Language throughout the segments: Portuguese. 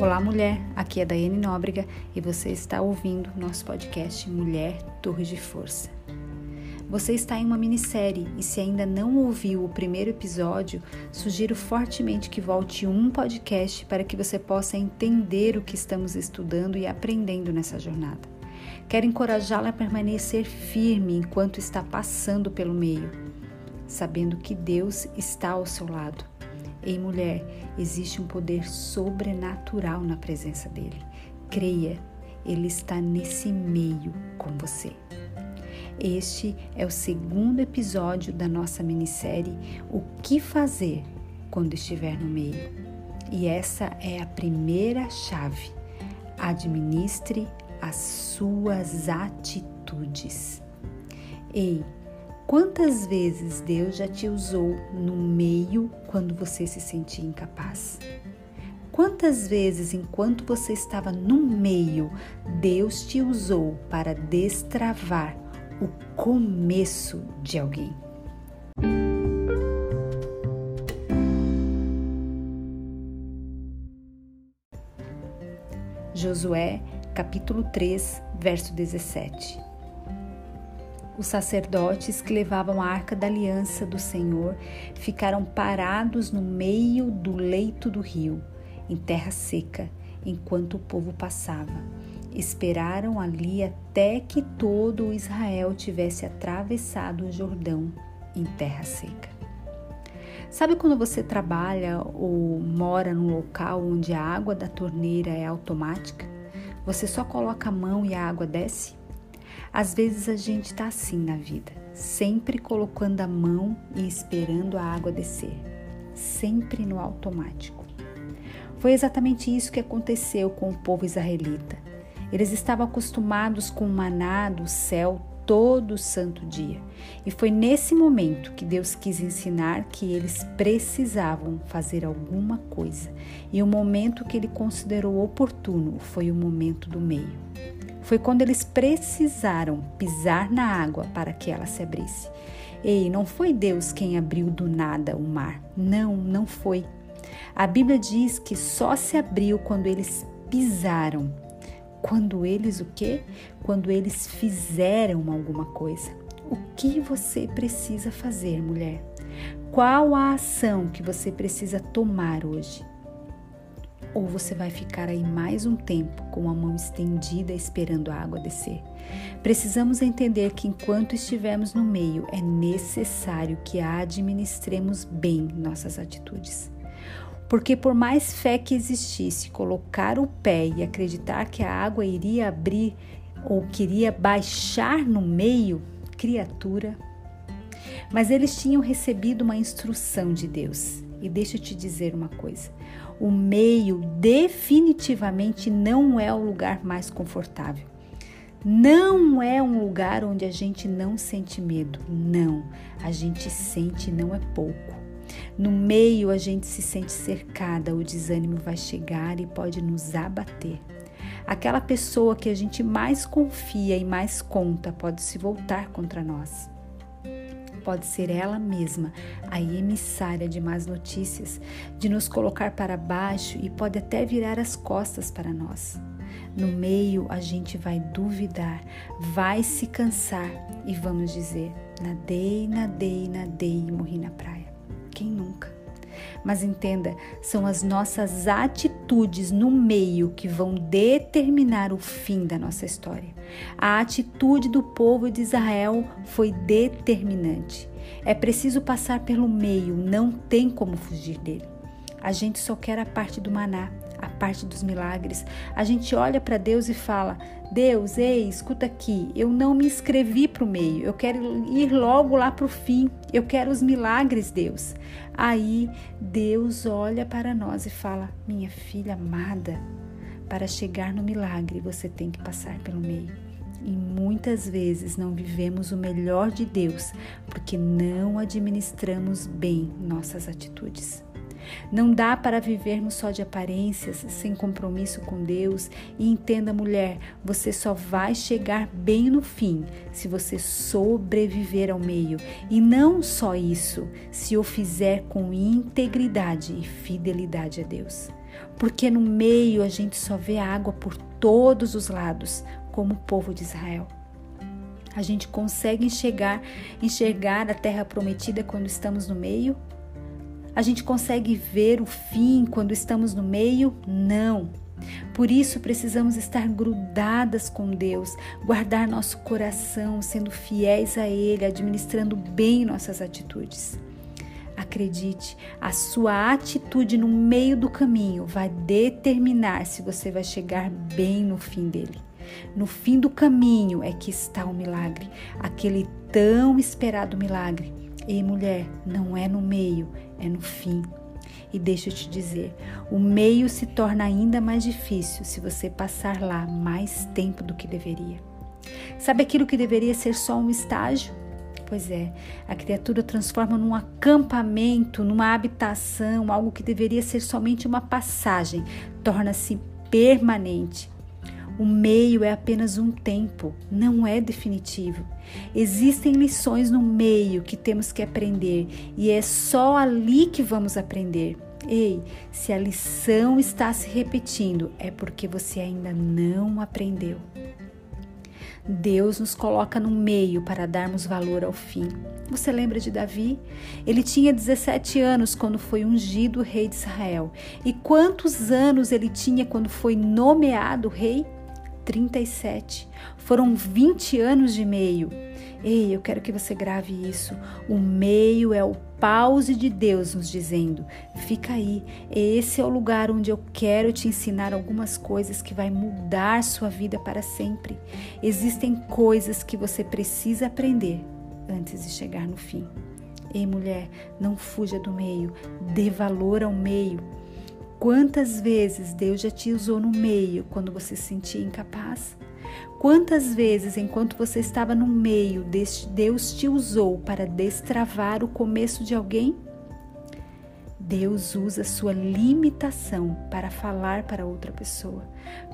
Olá, mulher. Aqui é Daiane Nóbrega e você está ouvindo nosso podcast Mulher Torre de Força. Você está em uma minissérie e se ainda não ouviu o primeiro episódio, sugiro fortemente que volte um podcast para que você possa entender o que estamos estudando e aprendendo nessa jornada. Quero encorajá-la a permanecer firme enquanto está passando pelo meio, sabendo que Deus está ao seu lado Ei, mulher, existe um poder sobrenatural na presença dele. Creia, ele está nesse meio com você. Este é o segundo episódio da nossa minissérie O que fazer quando estiver no meio. E essa é a primeira chave. Administre as suas atitudes. Ei, Quantas vezes Deus já te usou no meio quando você se sentia incapaz? Quantas vezes, enquanto você estava no meio, Deus te usou para destravar o começo de alguém? Josué, capítulo 3, verso 17. Os sacerdotes que levavam a arca da aliança do Senhor ficaram parados no meio do leito do rio, em terra seca, enquanto o povo passava. Esperaram ali até que todo o Israel tivesse atravessado o Jordão em terra seca. Sabe quando você trabalha ou mora num local onde a água da torneira é automática? Você só coloca a mão e a água desce? Às vezes a gente está assim na vida, sempre colocando a mão e esperando a água descer, sempre no automático. Foi exatamente isso que aconteceu com o povo israelita. Eles estavam acostumados com o maná do céu todo santo dia. E foi nesse momento que Deus quis ensinar que eles precisavam fazer alguma coisa. E o momento que ele considerou oportuno foi o momento do meio. Foi quando eles precisaram pisar na água para que ela se abrisse. Ei, não foi Deus quem abriu do nada o mar. Não, não foi. A Bíblia diz que só se abriu quando eles pisaram. Quando eles o quê? Quando eles fizeram alguma coisa. O que você precisa fazer, mulher? Qual a ação que você precisa tomar hoje? Ou você vai ficar aí mais um tempo com a mão estendida esperando a água descer. Precisamos entender que enquanto estivermos no meio, é necessário que administremos bem nossas atitudes. Porque, por mais fé que existisse, colocar o pé e acreditar que a água iria abrir ou queria baixar no meio, criatura. Mas eles tinham recebido uma instrução de Deus. E deixa eu te dizer uma coisa: o meio definitivamente não é o lugar mais confortável. Não é um lugar onde a gente não sente medo. Não, a gente sente não é pouco. No meio a gente se sente cercada, o desânimo vai chegar e pode nos abater. Aquela pessoa que a gente mais confia e mais conta pode se voltar contra nós pode ser ela mesma, a emissária de más notícias, de nos colocar para baixo e pode até virar as costas para nós. No meio, a gente vai duvidar, vai se cansar e vamos dizer: nadei, nadei, nadei e morri na praia. Mas entenda, são as nossas atitudes no meio que vão determinar o fim da nossa história. A atitude do povo de Israel foi determinante. É preciso passar pelo meio, não tem como fugir dele. A gente só quer a parte do maná, a parte dos milagres. A gente olha para Deus e fala: Deus, ei, escuta aqui, eu não me inscrevi para o meio, eu quero ir logo lá para o fim, eu quero os milagres, Deus. Aí Deus olha para nós e fala: Minha filha amada, para chegar no milagre você tem que passar pelo meio. E muitas vezes não vivemos o melhor de Deus porque não administramos bem nossas atitudes. Não dá para vivermos só de aparências, sem compromisso com Deus. E entenda, mulher, você só vai chegar bem no fim se você sobreviver ao meio. E não só isso, se o fizer com integridade e fidelidade a Deus. Porque no meio a gente só vê água por todos os lados, como o povo de Israel. A gente consegue enxergar, enxergar a terra prometida quando estamos no meio? A gente consegue ver o fim quando estamos no meio? Não. Por isso precisamos estar grudadas com Deus, guardar nosso coração, sendo fiéis a Ele, administrando bem nossas atitudes. Acredite, a sua atitude no meio do caminho vai determinar se você vai chegar bem no fim dele. No fim do caminho é que está o milagre, aquele tão esperado milagre. E mulher, não é no meio, é no fim. E deixa eu te dizer, o meio se torna ainda mais difícil se você passar lá mais tempo do que deveria. Sabe aquilo que deveria ser só um estágio? Pois é, a criatura transforma num acampamento, numa habitação, algo que deveria ser somente uma passagem, torna-se permanente. O meio é apenas um tempo, não é definitivo. Existem lições no meio que temos que aprender e é só ali que vamos aprender. Ei, se a lição está se repetindo, é porque você ainda não aprendeu. Deus nos coloca no meio para darmos valor ao fim. Você lembra de Davi? Ele tinha 17 anos quando foi ungido rei de Israel. E quantos anos ele tinha quando foi nomeado rei? 37. Foram 20 anos de meio. Ei, eu quero que você grave isso. O meio é o pause de Deus nos dizendo: fica aí, esse é o lugar onde eu quero te ensinar algumas coisas que vai mudar sua vida para sempre. Existem coisas que você precisa aprender antes de chegar no fim. Ei, mulher, não fuja do meio, dê valor ao meio. Quantas vezes Deus já te usou no meio quando você se sentia incapaz? Quantas vezes, enquanto você estava no meio, Deus te usou para destravar o começo de alguém? Deus usa sua limitação para falar para outra pessoa.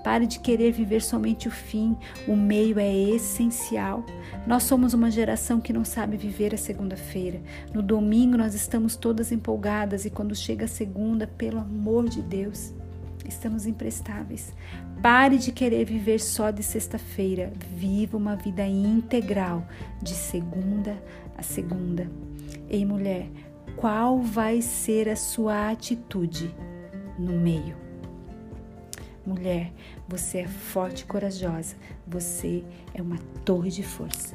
Pare de querer viver somente o fim, o meio é essencial. Nós somos uma geração que não sabe viver a segunda-feira. No domingo nós estamos todas empolgadas e quando chega a segunda, pelo amor de Deus, estamos imprestáveis. Pare de querer viver só de sexta-feira. Viva uma vida integral, de segunda a segunda. Ei, mulher, qual vai ser a sua atitude no meio. Mulher, você é forte e corajosa, você é uma torre de força.